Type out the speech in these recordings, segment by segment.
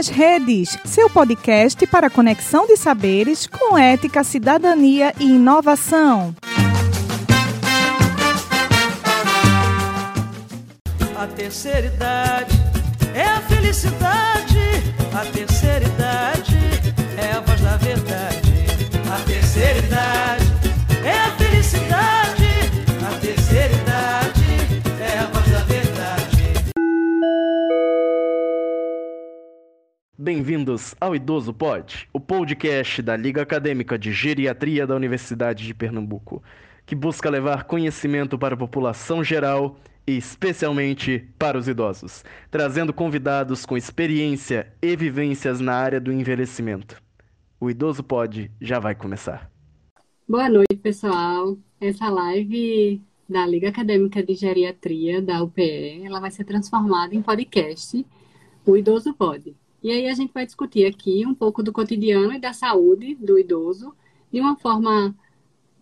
nas Redes, seu podcast para conexão de saberes com ética, cidadania e inovação. A terceira idade é a felicidade. A terceira Bem-vindos ao Idoso Pod, o podcast da Liga Acadêmica de Geriatria da Universidade de Pernambuco, que busca levar conhecimento para a população geral e especialmente para os idosos, trazendo convidados com experiência e vivências na área do envelhecimento. O Idoso Pod já vai começar. Boa noite, pessoal. Essa live da Liga Acadêmica de Geriatria da UPE, ela vai ser transformada em podcast, o Idoso Pode. E aí a gente vai discutir aqui um pouco do cotidiano e da saúde do idoso de uma forma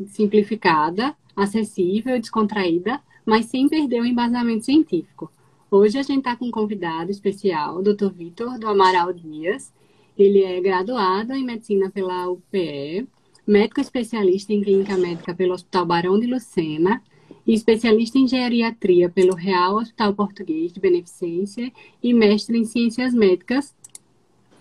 simplificada, acessível e descontraída, mas sem perder o embasamento científico. Hoje a gente está com um convidado especial, o Dr. Vitor do Amaral Dias. Ele é graduado em medicina pela UPE, médico especialista em clínica médica pelo Hospital Barão de Lucena e especialista em geriatria pelo Real Hospital Português de Beneficência e mestre em ciências médicas.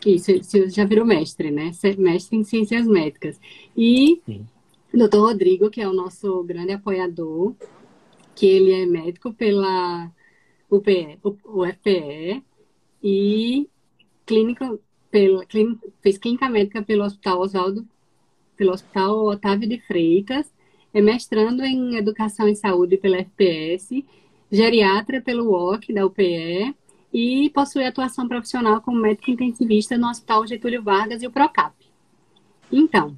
Isso, você já virou mestre, né? Mestre em ciências médicas. E Sim. Dr. Rodrigo, que é o nosso grande apoiador, que ele é médico pela UPE, UFPE e clínica, pela, clínica, fez clínica médica pelo Hospital Oswaldo, pelo Hospital Otávio de Freitas, é mestrando em Educação e Saúde pela FPS, geriatra pelo UOC da UPE e possui atuação profissional como médico intensivista no Hospital Getúlio Vargas e o PROCAP. Então,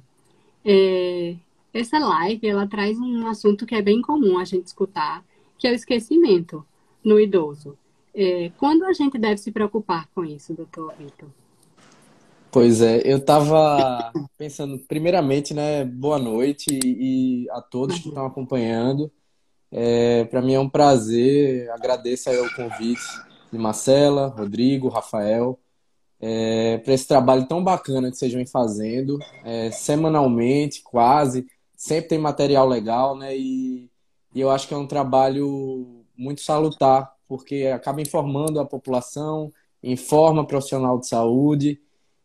é, essa live, ela traz um assunto que é bem comum a gente escutar, que é o esquecimento no idoso. É, quando a gente deve se preocupar com isso, doutor Vitor? Pois é, eu estava pensando, primeiramente, né, boa noite e, a todos que estão acompanhando. É, Para mim é um prazer, agradeço aí o convite de Marcela, Rodrigo, Rafael, é, para esse trabalho tão bacana que vocês vêm fazendo, é, semanalmente, quase, sempre tem material legal, né? E, e eu acho que é um trabalho muito salutar, porque acaba informando a população, informa profissional de saúde,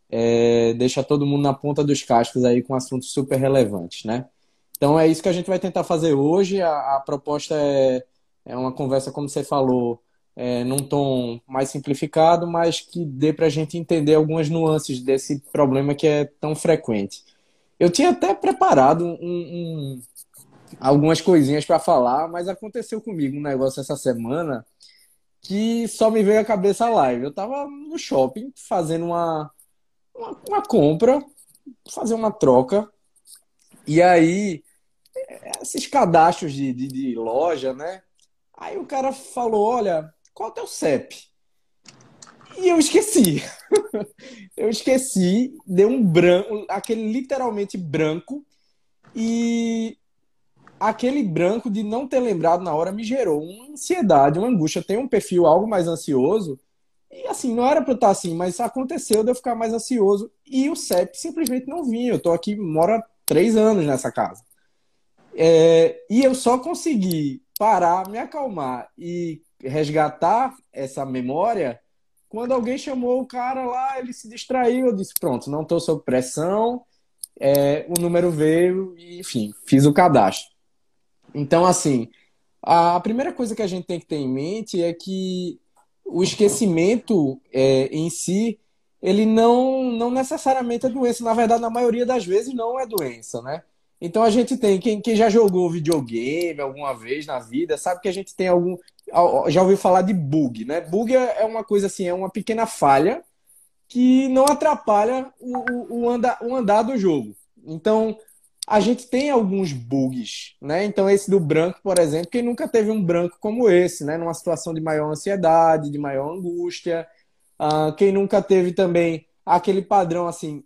é, deixa todo mundo na ponta dos cascos aí com assuntos super relevantes, né? Então é isso que a gente vai tentar fazer hoje. A, a proposta é, é uma conversa, como você falou, é, num tom mais simplificado, mas que dê para a gente entender algumas nuances desse problema que é tão frequente. Eu tinha até preparado um, um, algumas coisinhas para falar, mas aconteceu comigo um negócio essa semana que só me veio à cabeça a live. Eu estava no shopping fazendo uma, uma, uma compra, fazer uma troca, e aí esses cadastros de, de, de, loja, né? Aí o cara falou: Olha, qual é o teu CEP? E eu esqueci. eu esqueci, deu um branco, aquele literalmente branco, e aquele branco de não ter lembrado na hora me gerou uma ansiedade, uma angústia. Tenho um perfil algo mais ansioso, e assim, não era para eu estar assim, mas aconteceu de eu ficar mais ansioso, e o CEP simplesmente não vinha. Eu tô aqui, moro há três anos nessa casa. É, e eu só consegui parar, me acalmar e resgatar essa memória quando alguém chamou o cara lá, ele se distraiu, eu disse, pronto, não estou sob pressão, é, o número veio, e, enfim, fiz o cadastro. Então, assim, a primeira coisa que a gente tem que ter em mente é que o esquecimento é, em si, ele não, não necessariamente é doença. Na verdade, na maioria das vezes, não é doença, né? Então a gente tem, quem, quem já jogou videogame alguma vez na vida, sabe que a gente tem algum já ouviu falar de bug, né? Bug é, é uma coisa assim, é uma pequena falha que não atrapalha o, o, andar, o andar do jogo. Então, a gente tem alguns bugs, né? Então, esse do branco, por exemplo, quem nunca teve um branco como esse, né? Numa situação de maior ansiedade, de maior angústia. Uh, quem nunca teve também aquele padrão assim,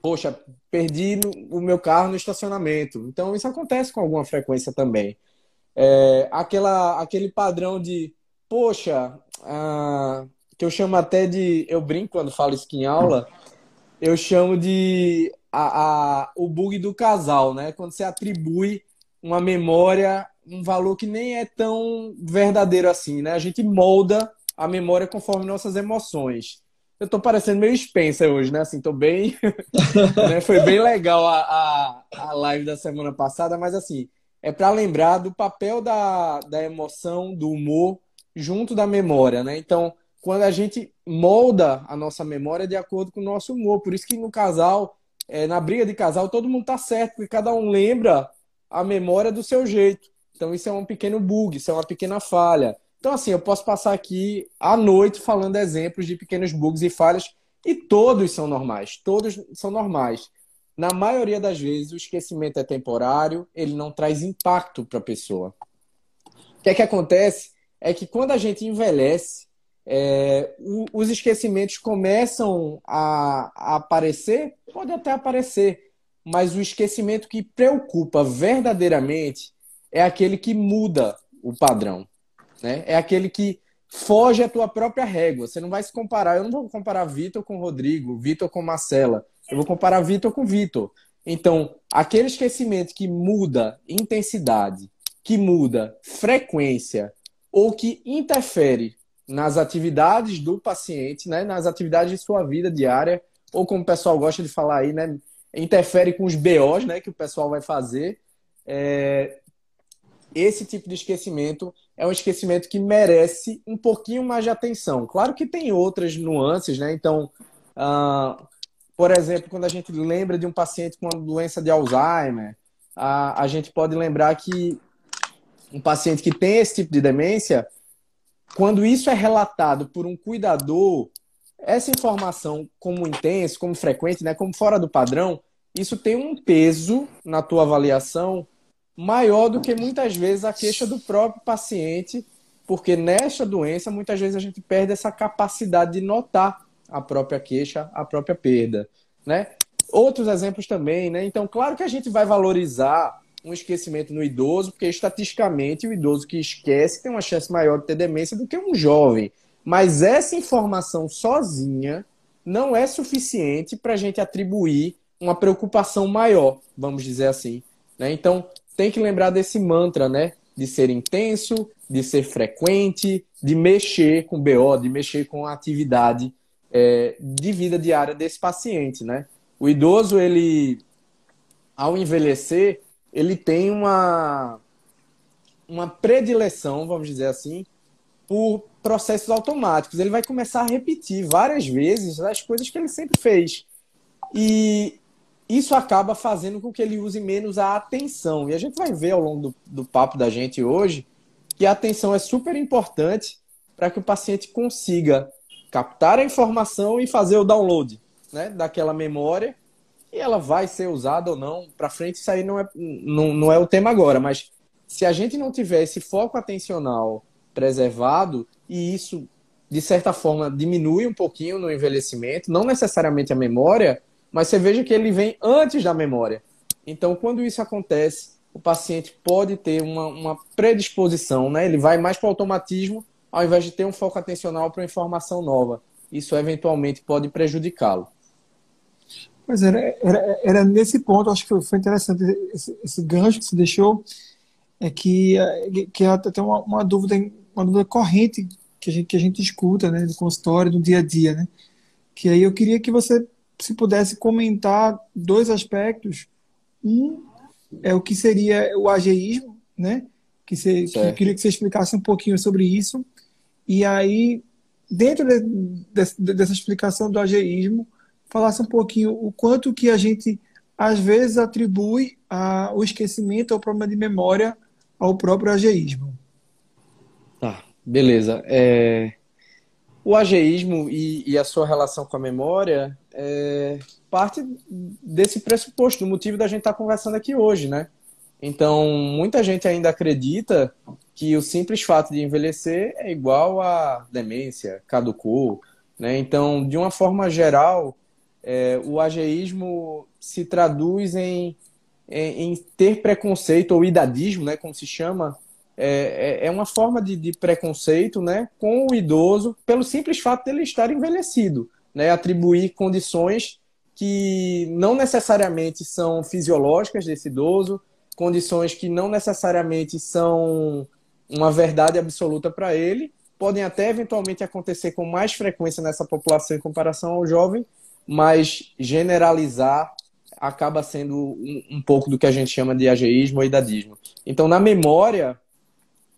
poxa, perdi o meu carro no estacionamento. Então, isso acontece com alguma frequência também é, aquela, aquele padrão de, poxa, ah, que eu chamo até de. Eu brinco quando falo isso em aula, eu chamo de a, a, o bug do casal, né? Quando você atribui uma memória, um valor que nem é tão verdadeiro assim, né? A gente molda a memória conforme nossas emoções. Eu tô parecendo meio Spencer hoje, né? Assim, tô bem. né? Foi bem legal a, a, a live da semana passada, mas assim, é para lembrar do papel da, da emoção, do humor, junto da memória, né? Então, quando a gente molda a nossa memória de acordo com o nosso humor. Por isso que no casal, é, na briga de casal, todo mundo tá certo, porque cada um lembra a memória do seu jeito. Então, isso é um pequeno bug, isso é uma pequena falha. Então, assim, eu posso passar aqui à noite falando exemplos de pequenos bugs e falhas, e todos são normais, todos são normais. Na maioria das vezes, o esquecimento é temporário, ele não traz impacto para a pessoa. O que é que acontece? É que quando a gente envelhece, é, o, os esquecimentos começam a, a aparecer, pode até aparecer, mas o esquecimento que preocupa verdadeiramente é aquele que muda o padrão. Né? É aquele que foge à tua própria régua. Você não vai se comparar. Eu não vou comparar Vitor com Rodrigo, Vitor com Marcela. Eu vou comparar Vitor com Vitor. Então, aquele esquecimento que muda intensidade, que muda frequência ou que interfere nas atividades do paciente, né, nas atividades de sua vida diária, ou como o pessoal gosta de falar aí, né, interfere com os BOs né, que o pessoal vai fazer. É... Esse tipo de esquecimento é um esquecimento que merece um pouquinho mais de atenção. Claro que tem outras nuances, né? Então, uh, por exemplo, quando a gente lembra de um paciente com uma doença de Alzheimer, a, a gente pode lembrar que um paciente que tem esse tipo de demência, quando isso é relatado por um cuidador, essa informação como intenso, como frequente, né, como fora do padrão, isso tem um peso na tua avaliação maior do que muitas vezes a queixa do próprio paciente, porque nesta doença muitas vezes a gente perde essa capacidade de notar a própria queixa, a própria perda, né? Outros exemplos também, né? Então, claro que a gente vai valorizar um esquecimento no idoso, porque estatisticamente o idoso que esquece tem uma chance maior de ter demência do que um jovem. Mas essa informação sozinha não é suficiente para a gente atribuir uma preocupação maior, vamos dizer assim. Né? Então, tem que lembrar desse mantra, né? De ser intenso, de ser frequente, de mexer com BO, de mexer com a atividade é, de vida diária desse paciente, né? O idoso, ele, ao envelhecer, ele tem uma, uma predileção, vamos dizer assim, por processos automáticos. Ele vai começar a repetir várias vezes as coisas que ele sempre fez. E isso acaba fazendo com que ele use menos a atenção. E a gente vai ver ao longo do, do papo da gente hoje que a atenção é super importante para que o paciente consiga captar a informação e fazer o download né, daquela memória e ela vai ser usada ou não para frente, isso aí não é, não, não é o tema agora, mas se a gente não tiver esse foco atencional preservado e isso de certa forma diminui um pouquinho no envelhecimento, não necessariamente a memória, mas você veja que ele vem antes da memória. Então, quando isso acontece, o paciente pode ter uma, uma predisposição, né? Ele vai mais para o automatismo ao invés de ter um foco atencional para informação nova. Isso eventualmente pode prejudicá-lo. Pois era, era, era nesse ponto, acho que foi interessante esse, esse gancho que se deixou, é que, que até uma, uma dúvida, uma dúvida corrente que a gente, que a gente escuta, né, do consultório, do dia a dia, né? Que aí eu queria que você se pudesse comentar dois aspectos. Um é o que seria o ageísmo, né? Que, você, que queria que você explicasse um pouquinho sobre isso. E aí, dentro de, de, dessa explicação do ageísmo, falasse um pouquinho o quanto que a gente, às vezes, atribui a, o esquecimento ou problema de memória ao próprio ageísmo. Tá, beleza. É... O ageísmo e, e, a sua relação com a memória é parte desse pressuposto, do motivo da gente estar tá conversando aqui hoje, né? Então, muita gente ainda acredita que o simples fato de envelhecer é igual a demência, caducou, né? Então, de uma forma geral, é, o ageísmo se traduz em, em, em, ter preconceito ou idadismo, né, como se chama, é, é, é uma forma de, de, preconceito né, com o idoso pelo simples fato dele estar envelhecido, né, atribuir condições que não necessariamente são fisiológicas desse idoso, condições que não necessariamente são uma verdade absoluta para ele, podem até eventualmente acontecer com mais frequência nessa população em comparação ao jovem, mas generalizar acaba sendo um, um pouco do que a gente chama de ageísmo ou idadismo. Então, na memória,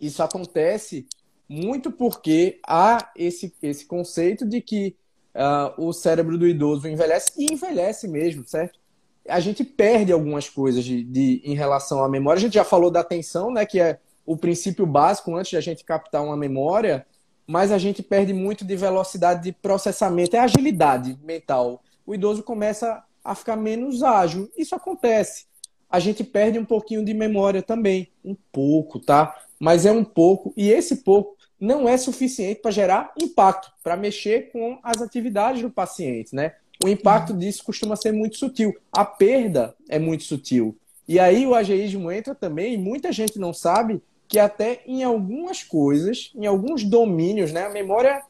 isso acontece muito porque há esse, esse conceito de que uh, o cérebro do idoso envelhece e envelhece mesmo, certo? A gente perde algumas coisas de, de, em relação à memória. A gente já falou da atenção, né, que é o princípio básico antes de a gente captar uma memória, mas a gente perde muito de velocidade de processamento, é agilidade mental. O idoso começa a ficar menos ágil. Isso acontece. A gente perde um pouquinho de memória também, um pouco, tá? Mas é um pouco, e esse pouco não é suficiente para gerar impacto, para mexer com as atividades do paciente, né? O impacto disso costuma ser muito sutil. A perda é muito sutil. E aí o ageísmo entra também, e muita gente não sabe que até em algumas coisas, em alguns domínios, né, a memória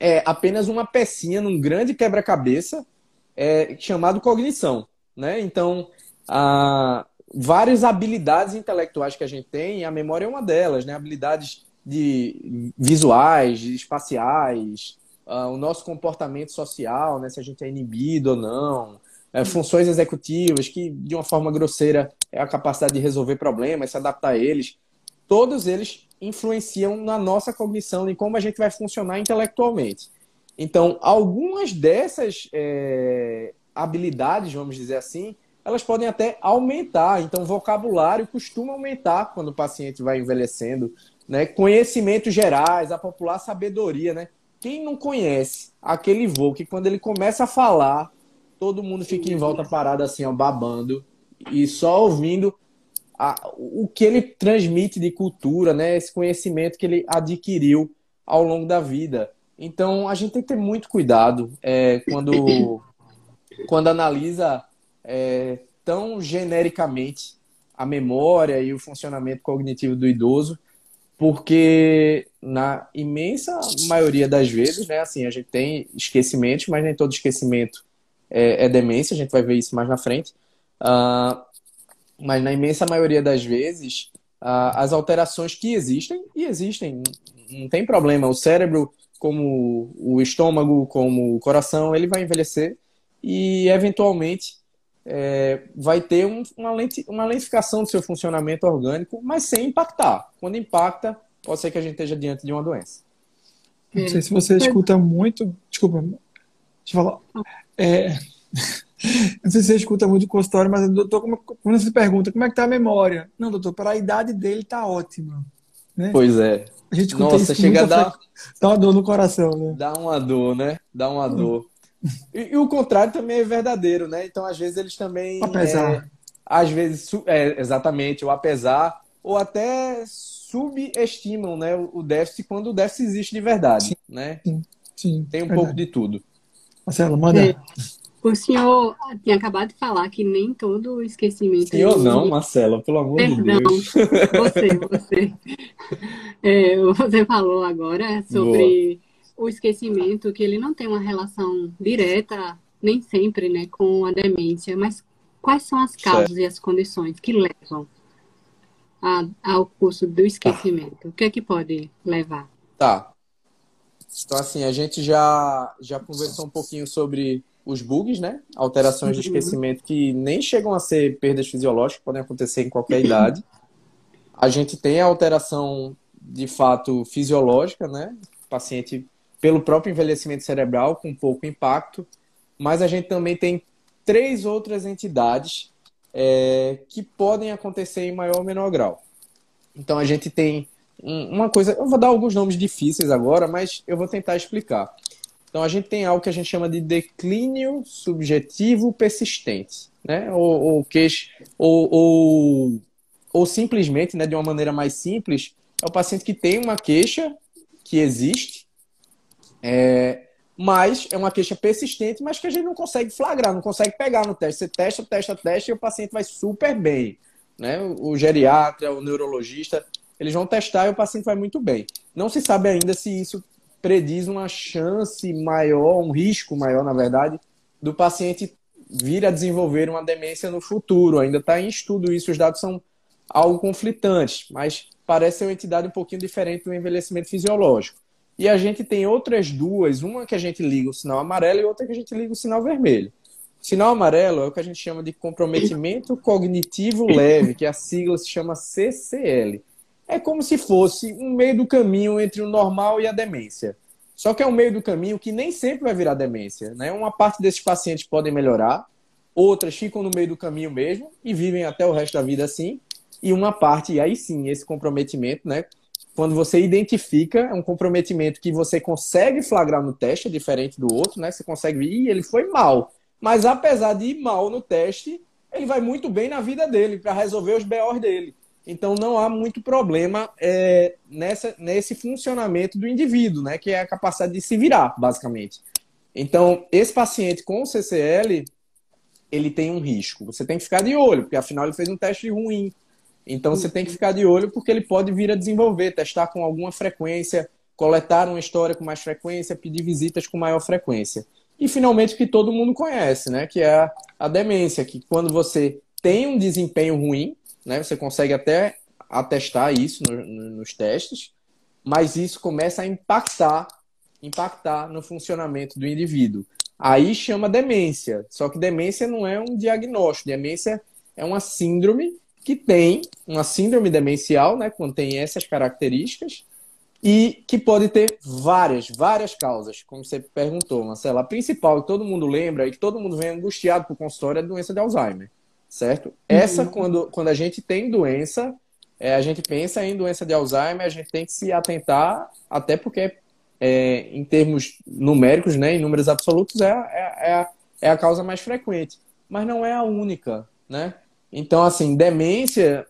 é apenas uma pecinha num grande quebra-cabeça é, chamado cognição, né? Então, a, várias habilidades intelectuais que a gente tem, a memória é uma delas, né? Habilidades de visuais, espaciais, uh, o nosso comportamento social, né? Se a gente é inibido ou não, é, funções executivas, que de uma forma grosseira é a capacidade de resolver problemas, se adaptar a eles. Todos eles influenciam na nossa cognição e como a gente vai funcionar intelectualmente. Então, algumas dessas é, habilidades, vamos dizer assim, elas podem até aumentar. Então, vocabulário costuma aumentar quando o paciente vai envelhecendo. Né? Conhecimentos gerais, a popular sabedoria. Né? Quem não conhece aquele voo que quando ele começa a falar, todo mundo fica em volta parado assim, ó, babando e só ouvindo a, o que ele transmite de cultura, né? esse conhecimento que ele adquiriu ao longo da vida. Então, a gente tem que ter muito cuidado é, quando, quando analisa é, tão genericamente a memória e o funcionamento cognitivo do idoso, porque na imensa maioria das vezes, né, assim, a gente tem esquecimentos, mas nem todo esquecimento é, é demência, a gente vai ver isso mais na frente. Uh, mas na imensa maioria das vezes, uh, as alterações que existem, e existem, não tem problema, o cérebro como o estômago, como o coração, ele vai envelhecer e, eventualmente, é, vai ter um, uma, uma lentificação do seu funcionamento orgânico, mas sem impactar. Quando impacta, pode ser que a gente esteja diante de uma doença. Não sei se você escuta muito. Desculpa, deixa eu falar. É, não sei se você escuta muito o consultório, mas doutor, como, quando você pergunta como é que está a memória? Não, doutor, para a idade dele está ótima. Né? Pois é. A gente Nossa, chega a dar... dá uma dor no coração, né? Dá uma dor, né? Dá uma dor. E, e, o contrário também é verdadeiro, né? Então, às vezes, eles também. Apesar. É, às vezes, é, exatamente, o apesar, ou até subestimam né, o déficit quando o déficit existe de verdade. Sim, né? sim, sim Tem um verdade. pouco de tudo. Marcelo, manda. É. O senhor tinha acabado de falar que nem todo esquecimento. Senhor, não, Marcela, pelo amor Perdão, de Deus. Você, você. É, você falou agora sobre Boa. o esquecimento, que ele não tem uma relação direta, nem sempre, né, com a demência, mas quais são as causas certo. e as condições que levam a, ao curso do esquecimento? Tá. O que é que pode levar? Tá. Então, assim, a gente já, já conversou um pouquinho sobre os bugs, né? Alterações de esquecimento que nem chegam a ser perdas fisiológicas, podem acontecer em qualquer idade. A gente tem a alteração de fato fisiológica, né? O paciente pelo próprio envelhecimento cerebral com pouco impacto, mas a gente também tem três outras entidades é, que podem acontecer em maior ou menor grau. Então a gente tem uma coisa, eu vou dar alguns nomes difíceis agora, mas eu vou tentar explicar. Então a gente tem algo que a gente chama de declínio subjetivo persistente, né? Ou, ou, ou, ou, ou simplesmente, né, de uma maneira mais simples, é o paciente que tem uma queixa que existe, é, mas é uma queixa persistente, mas que a gente não consegue flagrar, não consegue pegar no teste. Você testa, testa, testa e o paciente vai super bem. Né? O geriatra, o neurologista, eles vão testar e o paciente vai muito bem. Não se sabe ainda se isso prediz uma chance maior, um risco maior, na verdade, do paciente vir a desenvolver uma demência no futuro. Ainda está em estudo isso, os dados são algo conflitantes, mas parece ser uma entidade um pouquinho diferente do envelhecimento fisiológico. E a gente tem outras duas, uma que a gente liga o sinal amarelo e outra que a gente liga o sinal vermelho. O sinal amarelo é o que a gente chama de comprometimento cognitivo leve, que a sigla se chama CCL. É como se fosse um meio do caminho entre o normal e a demência. Só que é um meio do caminho que nem sempre vai virar demência. Né? Uma parte desses pacientes podem melhorar, outras ficam no meio do caminho mesmo e vivem até o resto da vida assim. E uma parte, e aí sim, esse comprometimento, né? Quando você identifica, é um comprometimento que você consegue flagrar no teste, é diferente do outro, né? Você consegue Ih, ele foi mal. Mas apesar de ir mal no teste, ele vai muito bem na vida dele, para resolver os BOs dele. Então não há muito problema é, nessa, nesse funcionamento do indivíduo, né? Que é a capacidade de se virar, basicamente. Então, esse paciente com CCL, ele tem um risco. Você tem que ficar de olho, porque afinal ele fez um teste ruim. Então você tem que ficar de olho porque ele pode vir a desenvolver, testar com alguma frequência, coletar uma história com mais frequência, pedir visitas com maior frequência. E finalmente que todo mundo conhece, né? Que é a demência, que quando você tem um desempenho ruim, né? Você consegue até atestar isso no, no, nos testes, mas isso começa a impactar, impactar no funcionamento do indivíduo. Aí chama demência. Só que demência não é um diagnóstico, demência é uma síndrome que tem uma síndrome demencial, né, quando tem essas características, e que pode ter várias, várias causas, como você perguntou, Marcela. A principal que todo mundo lembra e que todo mundo vem angustiado por consultório é a doença de Alzheimer, certo? Uhum. Essa, quando, quando a gente tem doença, é, a gente pensa em doença de Alzheimer, a gente tem que se atentar, até porque, é, em termos numéricos, né, em números absolutos, é, é, é, a, é a causa mais frequente. Mas não é a única, né? Então, assim, demência,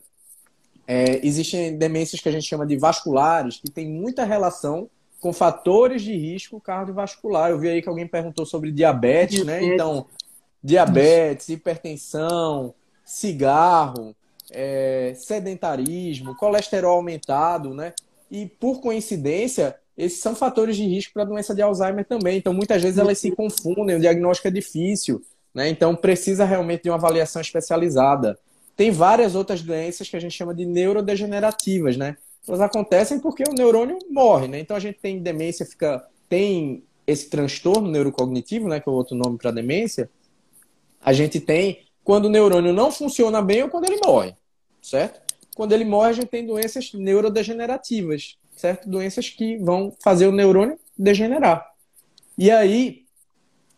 é, existem demências que a gente chama de vasculares, que tem muita relação com fatores de risco cardiovascular. Eu vi aí que alguém perguntou sobre diabetes, né? Então, diabetes, hipertensão, cigarro, é, sedentarismo, colesterol aumentado, né? E por coincidência, esses são fatores de risco para a doença de Alzheimer também. Então, muitas vezes elas se confundem, o diagnóstico é difícil. Né? Então, precisa realmente de uma avaliação especializada. Tem várias outras doenças que a gente chama de neurodegenerativas, né? Elas acontecem porque o neurônio morre, né? Então, a gente tem demência, fica tem esse transtorno neurocognitivo, né, que é o outro nome para demência. A gente tem quando o neurônio não funciona bem ou quando ele morre, certo? Quando ele morre, a gente tem doenças neurodegenerativas, certo? Doenças que vão fazer o neurônio degenerar. E aí,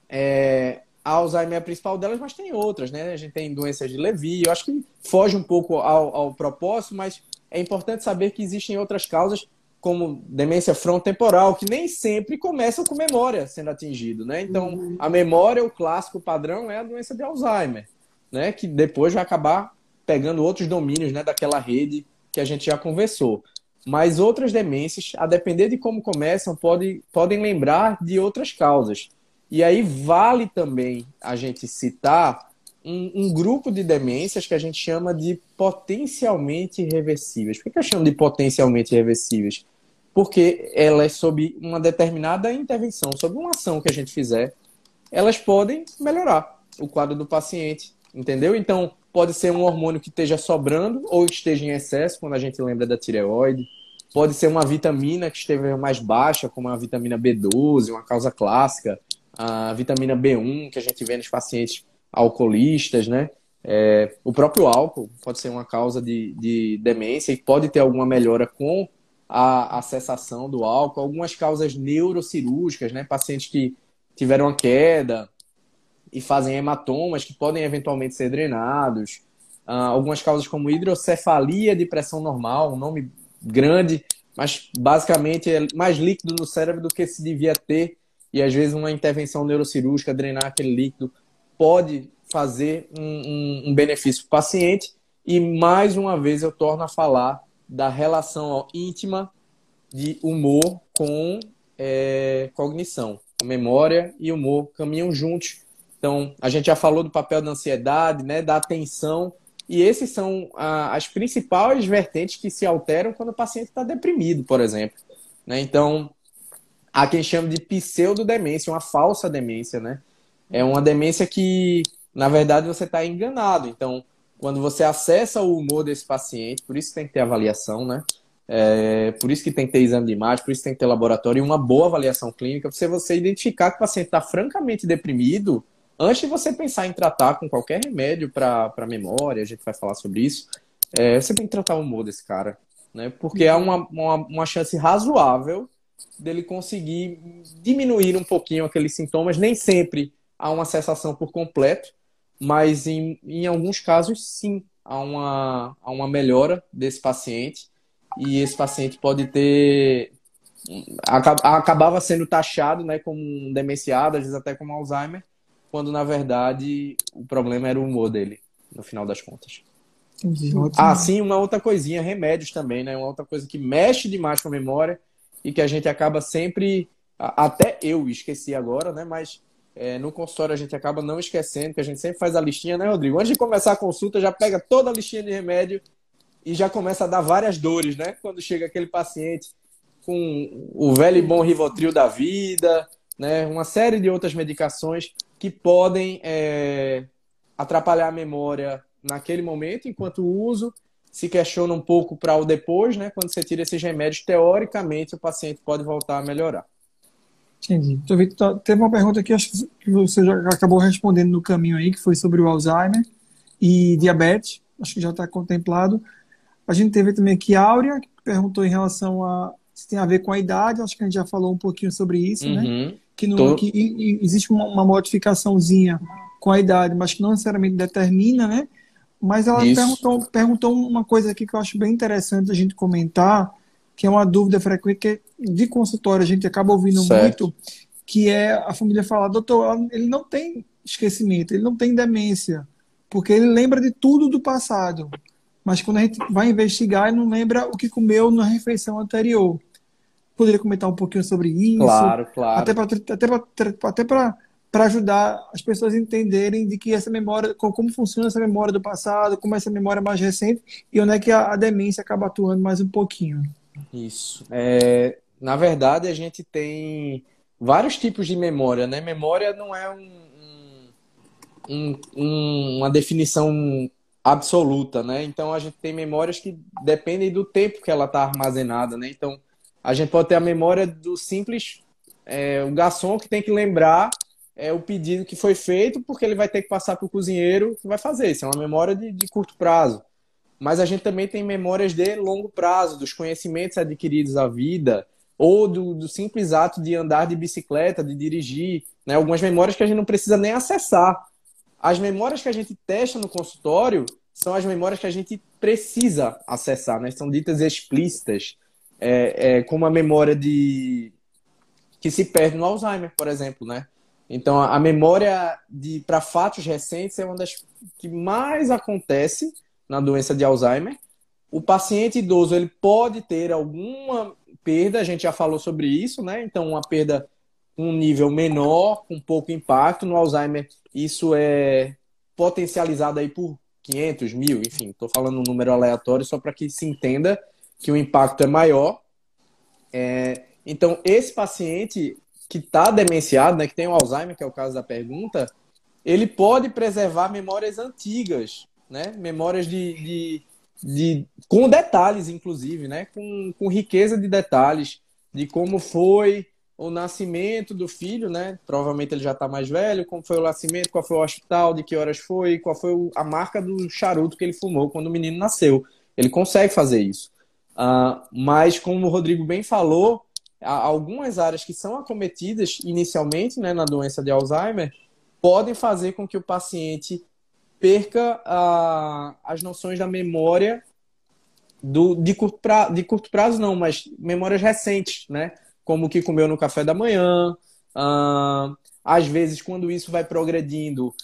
é, a Alzheimer é a principal delas, mas tem outras, né? A gente tem doenças de Levy, eu acho que foge um pouco ao, ao propósito, mas é importante saber que existem outras causas, como demência frontotemporal, que nem sempre começam com memória sendo atingido, né? Então, uhum. a memória, o clássico padrão, é a doença de Alzheimer, né? Que depois vai acabar pegando outros domínios, né? Daquela rede que a gente já conversou. Mas outras demências, a depender de como começam, pode, podem lembrar de outras causas. E aí vale também a gente citar um, um, grupo de demências que a gente chama de potencialmente reversíveis. Por que eu chamo de potencialmente reversíveis? Porque elas, sob uma determinada intervenção, sob uma ação que a gente fizer, elas podem melhorar o quadro do paciente, entendeu? Então, pode ser um hormônio que esteja sobrando ou esteja em excesso, quando a gente lembra da tireoide. Pode ser uma vitamina que esteja mais baixa, como a vitamina B12, uma causa clássica a vitamina B1 que a gente vê nos pacientes alcoolistas, né? É, o próprio álcool pode ser uma causa de, de demência e pode ter alguma melhora com a, a cessação do álcool. Algumas causas neurocirúrgicas, né? Pacientes que tiveram uma queda e fazem hematomas que podem eventualmente ser drenados. Ah, algumas causas como hidrocefalia de pressão normal, um nome grande, mas basicamente é mais líquido no cérebro do que se devia ter e às vezes uma intervenção neurocirúrgica, drenar aquele líquido, pode fazer um, um, um benefício para o paciente. E mais uma vez eu torno a falar da relação íntima de humor com é, cognição. memória e humor caminham juntos. Então, a gente já falou do papel da ansiedade, né, da atenção, E esses são ah, as principais vertentes que se alteram quando o paciente está deprimido, por exemplo. Né? Então, há quem chama de pseudodemência, uma falsa demência, né? É uma demência que, na verdade, você está enganado. Então, quando você acessa o humor desse paciente, por isso tem que ter avaliação, né? É, por isso que tem que ter exame de imagem, por isso tem que ter laboratório e uma boa avaliação clínica, para você identificar que o paciente está francamente deprimido antes de você pensar em tratar com qualquer remédio para memória, a gente vai falar sobre isso, é, você tem que tratar o humor desse cara, né? Porque é uma, uma, uma chance razoável dele conseguir diminuir um pouquinho aqueles sintomas. Nem sempre há uma cessação por completo, mas em, em alguns casos, sim, há uma, há uma melhora desse paciente. E esse paciente pode ter. Acabava sendo taxado né, como um demenciado, às vezes até como Alzheimer, quando na verdade o problema era o humor dele, no final das contas. Entendi. Ah, sim, uma outra coisinha, remédios também, né? Uma outra coisa que mexe demais com a memória e que a gente acaba sempre, até eu esqueci agora, né? Mas é, no consultório a gente acaba não esquecendo, que a gente sempre faz a listinha, né, Rodrigo? Antes de começar a consulta, já pega toda a listinha de remédio e já começa a dar várias dores, né? Quando chega aquele paciente com o velho e bom Rivotril da vida, né? Uma série de outras medicações que podem é, atrapalhar a memória naquele momento, enquanto o uso se questiona um pouco para o depois, né? Quando você tira esses remédios, teoricamente o paciente pode voltar a melhorar. Entendi. Então, teve uma pergunta que acho que você já acabou respondendo no caminho aí, que foi sobre o Alzheimer e diabetes. Acho que já está contemplado. A gente teve também aqui a Áurea, que perguntou em relação a se tem a ver com a idade. Acho que a gente já falou um pouquinho sobre isso, né? uhum. né? Que, no, Tô... que existe uma, uma modificaçãozinha com a idade, mas que não necessariamente determina, né? Mas ela perguntou, perguntou uma coisa aqui que eu acho bem interessante a gente comentar, que é uma dúvida frequente que de consultório a gente acaba ouvindo certo. muito, que é a família falar, doutor, ele não tem esquecimento, ele não tem demência, porque ele lembra de tudo do passado. Mas quando a gente vai investigar, ele não lembra o que comeu na refeição anterior. Poderia comentar um pouquinho sobre isso? Claro, claro. Até para até até para ajudar as pessoas a entenderem de que essa memória, como funciona essa memória do passado, como essa memória mais recente e onde é que a, a demência acaba atuando mais um pouquinho. Isso. É, na verdade, a gente tem vários tipos de memória, né? Memória não é um, um, um, uma definição absoluta, né? Então a gente tem memórias que dependem do tempo que ela está armazenada, né? Então a gente pode ter a memória do simples é, o garçom que tem que lembrar é o pedido que foi feito, porque ele vai ter que passar para o cozinheiro que vai fazer. Isso é uma memória de, de curto prazo. Mas a gente também tem memórias de longo prazo, dos conhecimentos adquiridos à vida, ou do, do simples ato de andar de bicicleta, de dirigir. Né? Algumas memórias que a gente não precisa nem acessar. As memórias que a gente testa no consultório são as memórias que a gente precisa acessar, né? são ditas explícitas, é, é, como a memória de que se perde no Alzheimer, por exemplo, né? Então, a memória para fatos recentes é uma das que mais acontece na doença de Alzheimer. O paciente idoso ele pode ter alguma perda, a gente já falou sobre isso, né? Então, uma perda um nível menor, com pouco impacto. No Alzheimer, isso é potencializado aí por 500 mil, enfim, estou falando um número aleatório só para que se entenda que o impacto é maior. É, então, esse paciente, que está demenciado, né, que tem o Alzheimer, que é o caso da pergunta, ele pode preservar memórias antigas, né? Memórias de, de, de com detalhes, inclusive, né? Com, com riqueza de detalhes de como foi o nascimento do filho, né? Provavelmente ele já está mais velho. Como foi o nascimento? Qual foi o hospital? De que horas foi? Qual foi a marca do charuto que ele fumou quando o menino nasceu? Ele consegue fazer isso. Uh, mas como o Rodrigo bem falou, algumas áreas que são acometidas inicialmente né, na doença de Alzheimer podem fazer com que o paciente perca a, as noções da memória do, de, curto prazo, de curto prazo, não, mas memórias recentes, né? Como o que comeu no café da manhã. Uh, às vezes, quando isso vai progredindo,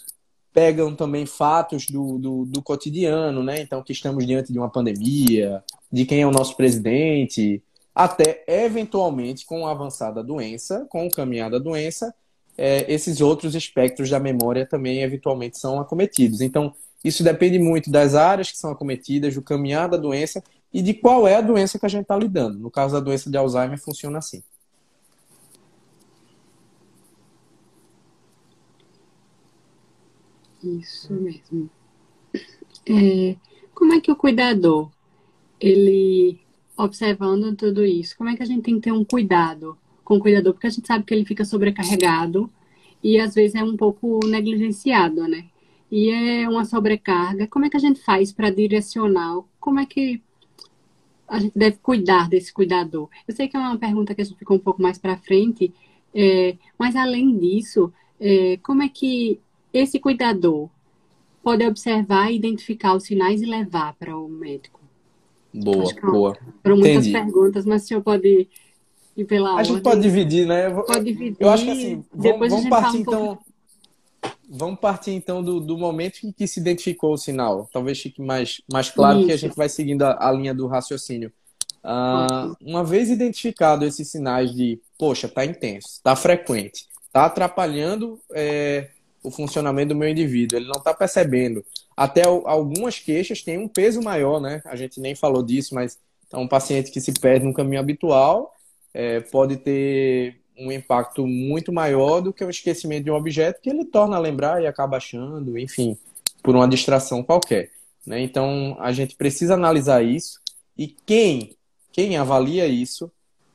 pegam também fatos do, do, do cotidiano, né? Então, que estamos diante de uma pandemia, de quem é o nosso presidente, até eventualmente com o avançar da doença, com o caminhar da doença, é, esses outros espectros da memória também eventualmente são acometidos. Então, isso depende muito das áreas que são acometidas, do caminhar da doença e de qual é a doença que a gente está lidando. No caso da doença de Alzheimer, funciona assim. Isso mesmo. É, como é que o cuidador, ele observando tudo isso, como é que a gente tem que ter um cuidado com o cuidador? Porque a gente sabe que ele fica sobrecarregado e às vezes é um pouco negligenciado, né? E é uma sobrecarga. Como é que a gente faz para direcionar? Como é que a gente deve cuidar desse cuidador? Eu sei que é uma pergunta que a gente ficou um pouco mais para frente, é, mas além disso, é, como é que esse cuidador pode observar e identificar os sinais e levar para o médico? Boa, é boa. Foram muitas Entendi. perguntas, mas o senhor pode ir pela A ordem. gente pode dividir, né? Pode dividir. Eu acho que assim, vamos, vamos partir um então. Pouco... Vamos partir então do, do momento em que se identificou o sinal. Talvez fique mais, mais claro Isso. que a gente vai seguindo a, a linha do raciocínio. Uh, uma vez identificado esses sinais de, poxa, tá intenso, tá frequente, tá atrapalhando é, o funcionamento do meu indivíduo, ele não está percebendo. Até algumas queixas têm um peso maior, né? A gente nem falou disso, mas então, um paciente que se perde no caminho habitual é, pode ter um impacto muito maior do que o esquecimento de um objeto que ele torna a lembrar e acaba achando, enfim, por uma distração qualquer. Né? Então, a gente precisa analisar isso e quem, quem avalia isso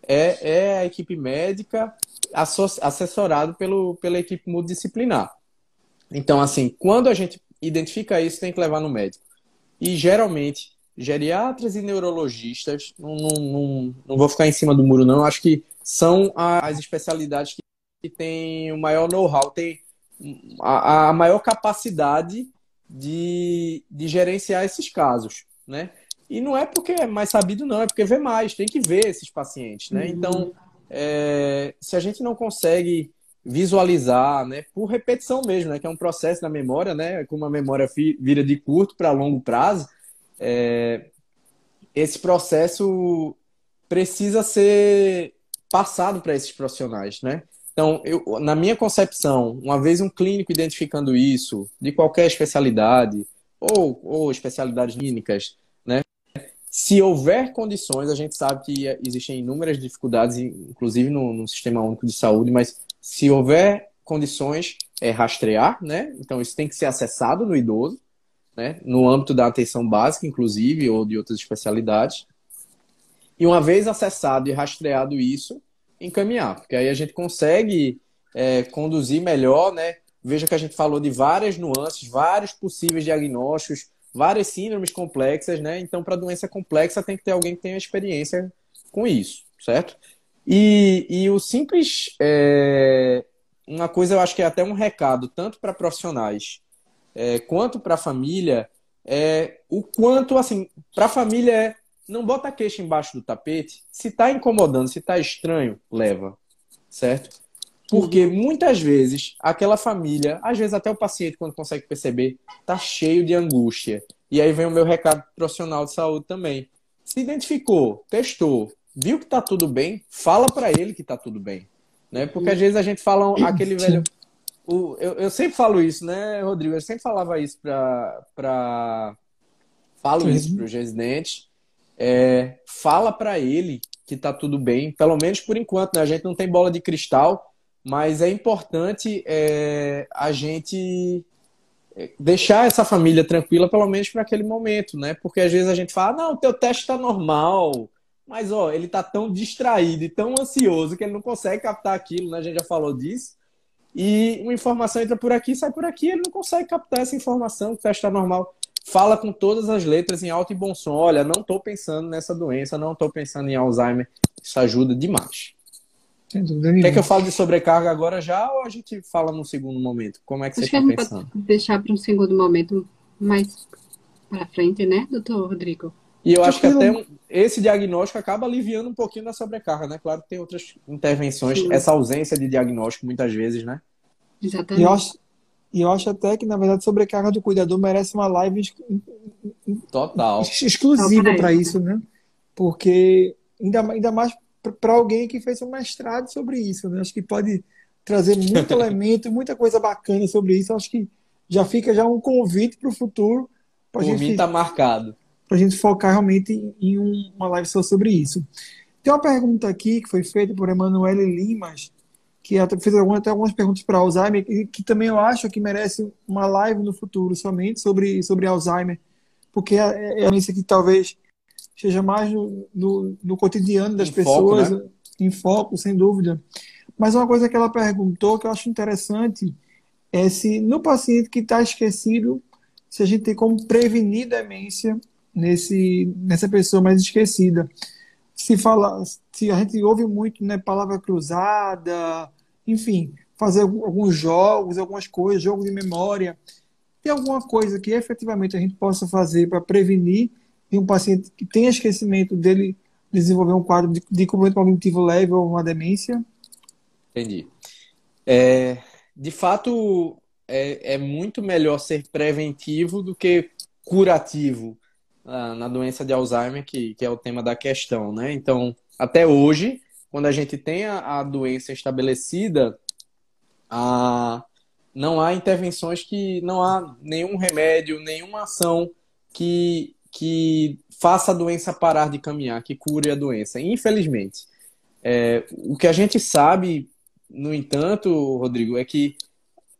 é, é a equipe médica assessorado pelo, pela equipe multidisciplinar. Então, assim, quando a gente identifica isso, tem que levar no médico. E geralmente, geriatras e neurologistas, não, não, não, não vou ficar em cima do muro, não, acho que são as especialidades que, que têm o maior know-how, têm a, a, maior capacidade de, de gerenciar esses casos, né? E não é porque é mais sabido, não, é porque vê mais, tem que ver esses pacientes, né? Uhum. Então, é, se a gente não consegue visualizar, né, por repetição mesmo, né, que é um processo da memória, né, como a memória vira de curto para longo prazo, é, esse processo precisa ser passado para esses profissionais, né? Então, eu, na minha concepção, uma vez um clínico identificando isso, de qualquer especialidade, ou, ou especialidades clínicas, né? Se houver condições, a gente sabe que existem inúmeras dificuldades, inclusive no, no Sistema Único de Saúde, mas se houver condições, é rastrear, né? Então isso tem que ser acessado no idoso, né? No âmbito da atenção básica, inclusive, ou de outras especialidades. E uma vez acessado e rastreado isso, encaminhar, porque aí a gente consegue é, conduzir melhor, né? Veja que a gente falou de várias nuances, vários possíveis diagnósticos, várias síndromes complexas, né? Então, para doença complexa, tem que ter alguém que tenha experiência com isso, certo? E, e o simples. É, uma coisa eu acho que é até um recado, tanto para profissionais é, quanto para a família, é o quanto, assim, para a família é não bota a queixa embaixo do tapete. Se está incomodando, se está estranho, leva. Certo? Porque uhum. muitas vezes aquela família, às vezes até o paciente, quando consegue perceber, tá cheio de angústia. E aí vem o meu recado profissional de saúde também. Se identificou, testou, viu que tá tudo bem, fala para ele que tá tudo bem. Né? Porque às vezes a gente fala aquele velho. O, eu, eu sempre falo isso, né, Rodrigo? Eu sempre falava isso para. Pra... Falo Sim. isso para os residentes. É, fala para ele que tá tudo bem, pelo menos por enquanto, né? A gente não tem bola de cristal, mas é importante é, a gente é, deixar essa família tranquila, pelo menos para aquele momento, né? Porque às vezes a gente fala, não, o teu teste está normal, mas, ó, ele tá tão distraído e tão ansioso que ele não consegue captar aquilo, né? A gente já falou disso. E uma informação entra por aqui, sai por aqui, ele não consegue captar essa informação, está normal. Fala com todas as letras em alto e bom som. Olha, não estou pensando nessa doença, não estou pensando em Alzheimer. Isso ajuda demais. Quer que eu fale de sobrecarga agora já ou a gente fala num segundo momento? Como é que Acho você está pensando? Deixar para um segundo momento mais para frente, né, doutor Rodrigo? E eu acho que até esse diagnóstico acaba aliviando um pouquinho da sobrecarga, né? Claro que tem outras intervenções, Sim. essa ausência de diagnóstico muitas vezes, né? Exatamente. E eu, acho, e eu acho até que, na verdade, sobrecarga do cuidador merece uma live Total. exclusiva para isso, né? Porque ainda, ainda mais para alguém que fez um mestrado sobre isso, né? Acho que pode trazer muito elemento, muita coisa bacana sobre isso. Acho que já fica já um convite para o futuro. Por gente, mim está marcado. Para a gente focar realmente em, uma live só sobre isso. Tem uma pergunta aqui que foi feita por Emanuele Limas, que fez até algumas perguntas para Alzheimer, que, que, também eu acho que merece uma live no futuro somente sobre, sobre Alzheimer, porque é, é isso que talvez seja mais no, no, no cotidiano das em pessoas, foco, né? em foco, sem dúvida. Mas uma coisa que ela perguntou que eu acho interessante é se no paciente que está esquecido, se a gente tem como prevenir demência nesse, nessa pessoa mais esquecida. Se fala, se a gente ouve muito, né, palavra cruzada, enfim, fazer alguns jogos, algumas coisas, jogos de memória. Tem alguma coisa que efetivamente a gente possa fazer para prevenir de um paciente que tenha esquecimento dele desenvolver um quadro de, de cognitivo leve ou uma demência? Entendi. É, de fato, é, é, muito melhor ser preventivo do que curativo na doença de Alzheimer, que, que é o tema da questão, né? Então, até hoje, quando a gente tem a, a doença estabelecida, a, não há intervenções que não há nenhum remédio, nenhuma ação que, que faça a doença parar de caminhar, que cure a doença. Infelizmente. É, o que a gente sabe, no entanto, Rodrigo, é que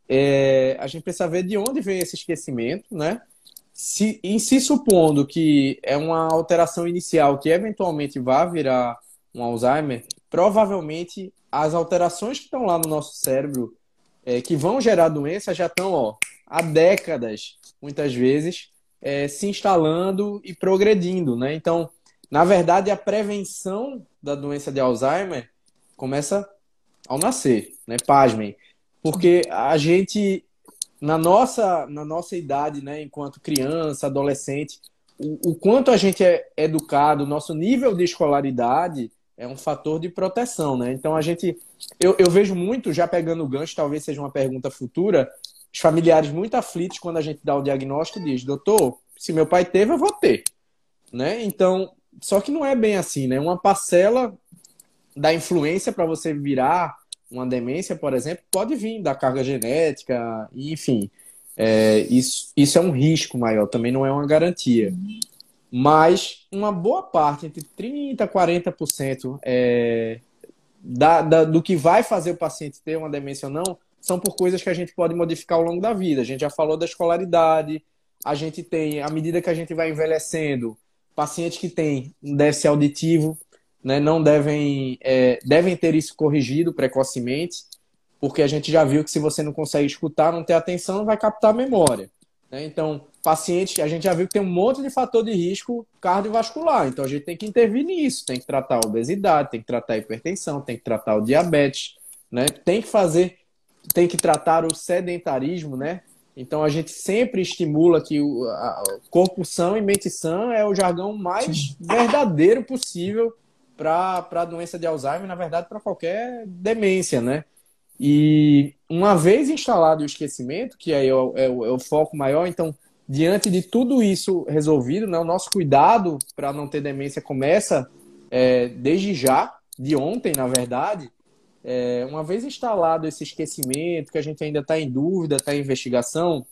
é, a gente precisa ver de onde vem esse esquecimento, né? Se, em se supondo que é uma alteração inicial que eventualmente vai virar um Alzheimer, provavelmente as alterações que estão lá no nosso cérebro, é, que vão gerar doença, já estão ó, há décadas, muitas vezes, é, se instalando e progredindo. Né? Então, na verdade, a prevenção da doença de Alzheimer começa ao nascer, né? Pasmem. Porque a gente, na nossa, na nossa idade, né, enquanto criança, adolescente, o, o quanto a gente é educado, nosso nível de escolaridade é um fator de proteção, né? Então a gente, eu, eu vejo muito, já pegando o gancho, talvez seja uma pergunta futura, os familiares muito aflitos quando a gente dá o diagnóstico diz, doutor, se meu pai teve, eu vou ter, né? Então, só que não é bem assim, né? Uma parcela da influência para você virar uma demência, por exemplo, pode vir da carga genética, enfim. É, isso, isso é um risco maior, também não é uma garantia. Mas uma boa parte, entre 30% e 40%, é, da, da, do que vai fazer o paciente ter uma demência ou não, são por coisas que a gente pode modificar ao longo da vida. A gente já falou da escolaridade, a gente tem, à medida que a gente vai envelhecendo, pacientes que têm um déficit auditivo né, não devem, é, devem ter isso corrigido precocemente, porque a gente já viu que se você não consegue escutar, não ter atenção, vai captar a memória. Né? Então, paciente, a gente já viu que tem um monte de fator de risco cardiovascular, então a gente tem que intervir nisso, tem que tratar a obesidade, tem que tratar a hipertensão, tem que tratar o diabetes, né? tem que fazer, tem que tratar o sedentarismo, né? Então a gente sempre estimula que o a, corpo são e mente sã é o jargão mais verdadeiro possível para a doença de Alzheimer, na verdade, para qualquer demência, né? E uma vez instalado o esquecimento, que aí é o, é é o foco maior, então, diante de tudo isso resolvido, né, o nosso cuidado para não ter demência começa é, desde já, de ontem, na verdade. É, uma vez instalado esse esquecimento, que a gente ainda está em dúvida, está em investigação,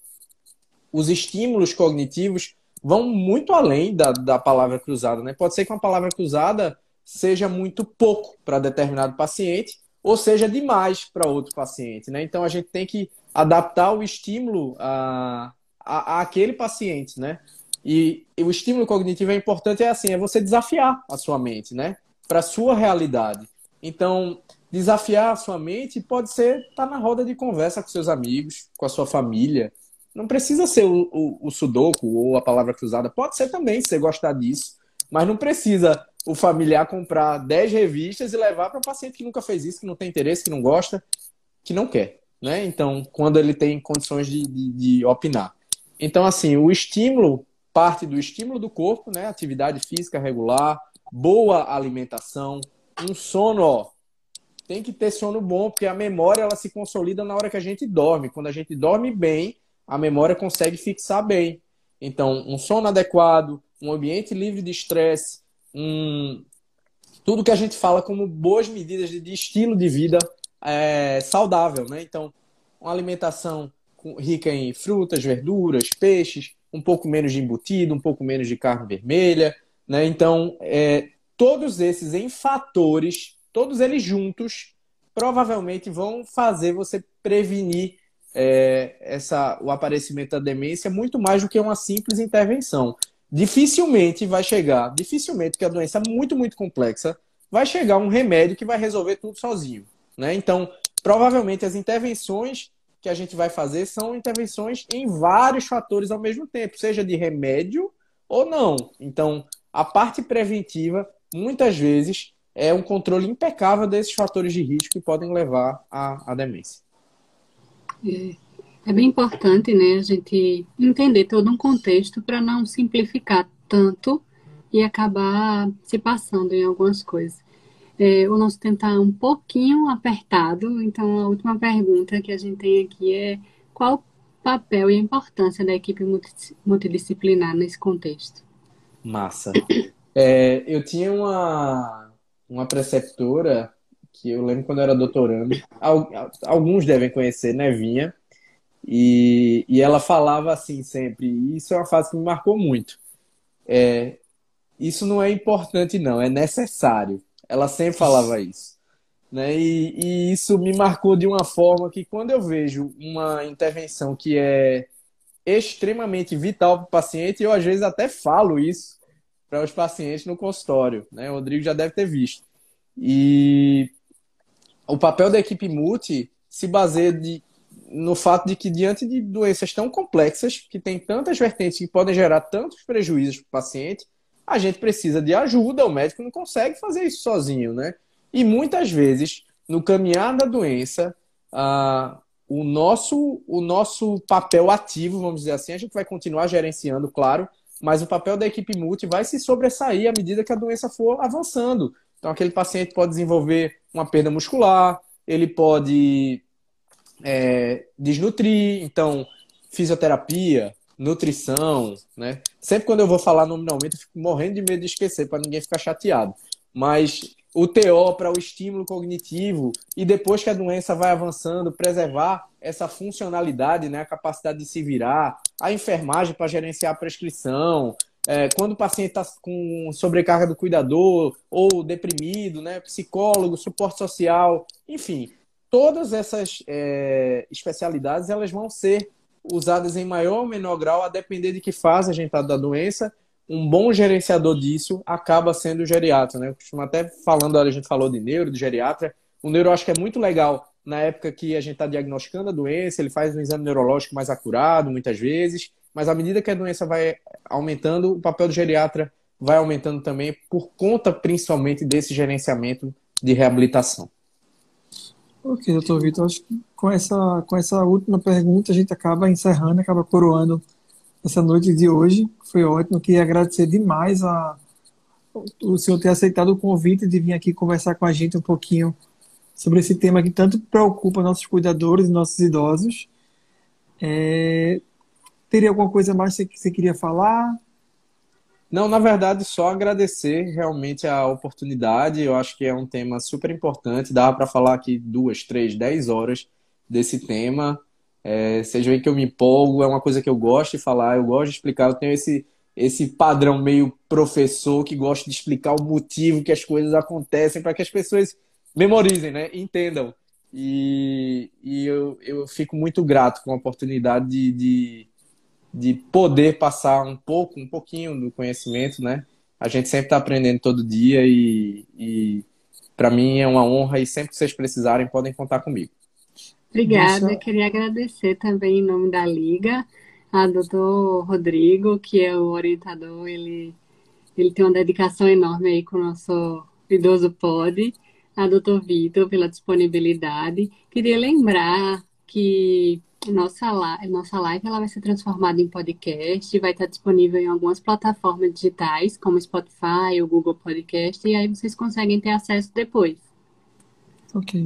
os estímulos cognitivos vão muito além da, da palavra cruzada. Né? Pode ser que uma palavra cruzada seja muito pouco para determinado paciente ou seja demais para outro paciente. Né? Então a gente tem que adaptar o estímulo a, a, a aquele paciente. Né? E, e, o estímulo cognitivo é importante, é assim, é você desafiar a sua mente né? para a sua realidade. Então, desafiar a sua mente pode ser estar tá na roda de conversa com seus amigos, com a sua família. Não precisa ser o, o, o sudoku ou a palavra cruzada. Pode ser também, se você gostar disso. Mas não precisa o familiar comprar 10 revistas e levar para o paciente que nunca fez isso, que não tem interesse, que não gosta, que não quer. Né? Então, quando ele tem condições de, de, de opinar. Então, assim, o estímulo parte do estímulo do corpo, né? Atividade física regular, boa alimentação, um sono, ó. Tem que ter sono bom, porque a memória ela se consolida na hora que a gente dorme. Quando a gente dorme bem, a memória consegue fixar bem. Então, um sono adequado, um ambiente livre de estresse, um, tudo que a gente fala como boas medidas de, de estilo de vida é, saudável, né? Então, uma alimentação rica em frutas, verduras, peixes, um pouco menos de embutido, um pouco menos de carne vermelha, né? Então, é, todos esses em fatores, todos eles juntos, provavelmente vão fazer você prevenir é, essa, o aparecimento da demência muito mais do que uma simples intervenção. Dificilmente vai chegar, dificilmente, porque a doença é muito, muito complexa, vai chegar um remédio que vai resolver tudo sozinho. Né? Então, provavelmente as intervenções que a gente vai fazer são intervenções em vários fatores ao mesmo tempo, seja de remédio ou não. Então, a parte preventiva, muitas vezes, é um controle impecável desses fatores de risco que podem levar à, à demência. É, é bem importante né, a gente entender todo um contexto para não simplificar tanto e acabar se passando em algumas coisas. É, o nosso tempo está um pouquinho apertado, então a última pergunta que a gente tem aqui é qual o papel e a importância da equipe multidisciplinar nesse contexto? Massa. É, eu tinha uma, uma preceptora que eu lembro quando eu era doutorando, alguns devem conhecer, Nevinha, e, e ela falava assim sempre, e isso é uma fase que me marcou muito. É, isso não é importante, não, é necessário. Ela sempre falava isso. Né? E, e, isso me marcou de uma forma que, quando eu vejo uma intervenção que é extremamente vital para o paciente, eu às vezes até falo isso para os pacientes no consultório. Né? O Rodrigo já deve ter visto. E o papel da equipe multi se baseia de, no fato de que, diante de doenças tão complexas, que tem tantas vertentes que podem gerar tantos prejuízos para o paciente, a gente precisa de ajuda, o médico não consegue fazer isso sozinho, né? E muitas vezes, no caminhar da doença, ah, o, nosso, o nosso papel ativo, vamos dizer assim, a gente vai continuar gerenciando, claro, mas o papel da equipe multi vai se sobressair à medida que a doença for avançando. Então, aquele paciente pode desenvolver uma perda muscular, ele pode é, desnutrir, então, fisioterapia, nutrição, né? Sempre quando eu vou falar nominalmente, eu fico morrendo de medo de esquecer, para ninguém ficar chateado. Mas o TO para o estímulo cognitivo e depois que a doença vai avançando, preservar essa funcionalidade, né, a capacidade de se virar, a enfermagem para gerenciar a prescrição, é, quando o paciente está com sobrecarga do cuidador ou deprimido, né, psicólogo, suporte social, enfim, todas essas é, especialidades elas vão ser usadas em maior ou menor grau, a depender de que fase a gente está da doença. Um bom gerenciador disso acaba sendo o geriatra, né? Eu costumo até falando, a gente falou de neuro, de geriatra. O neuro eu acho que é muito legal na época que a gente está diagnosticando a doença, ele faz um exame neurológico mais acurado, muitas vezes, mas à medida que a doença vai aumentando, o papel do geriatra vai aumentando também, por conta principalmente desse gerenciamento de reabilitação. Ok, doutor Vitor, acho que com essa, com essa última pergunta a gente acaba encerrando, acaba coroando essa noite de hoje. Foi ótimo. Queria agradecer demais a, o senhor ter aceitado o convite de vir aqui conversar com a gente um pouquinho sobre esse tema que tanto preocupa nossos cuidadores e nossos idosos. É, teria alguma coisa mais que você queria falar? Não, na verdade, só agradecer realmente a oportunidade. Eu acho que é um tema super importante. Dá para falar aqui duas, três, dez horas desse tema. É, seja aí que eu me empolgo, é uma coisa que eu gosto de falar, eu gosto de explicar. Eu tenho esse, esse padrão meio professor que gosta de explicar o motivo que as coisas acontecem para que as pessoas memorizem, né? Entendam. E, e eu, eu fico muito grato com a oportunidade de, de de poder passar um pouco, um pouquinho do conhecimento, né? A gente sempre está aprendendo todo dia e, e para mim é uma honra e sempre que vocês precisarem podem contar comigo. Obrigada, Deixa... queria agradecer também em nome da Liga a doutor Rodrigo, que é o orientador, ele, ele tem uma dedicação enorme aí com o nosso idoso pod, a doutor Vitor pela disponibilidade. Queria lembrar que nossa, live, nossa live ela vai ser transformada em podcast, vai estar disponível em algumas plataformas digitais, como Spotify ou Google Podcast, e aí vocês conseguem ter acesso depois. Ok.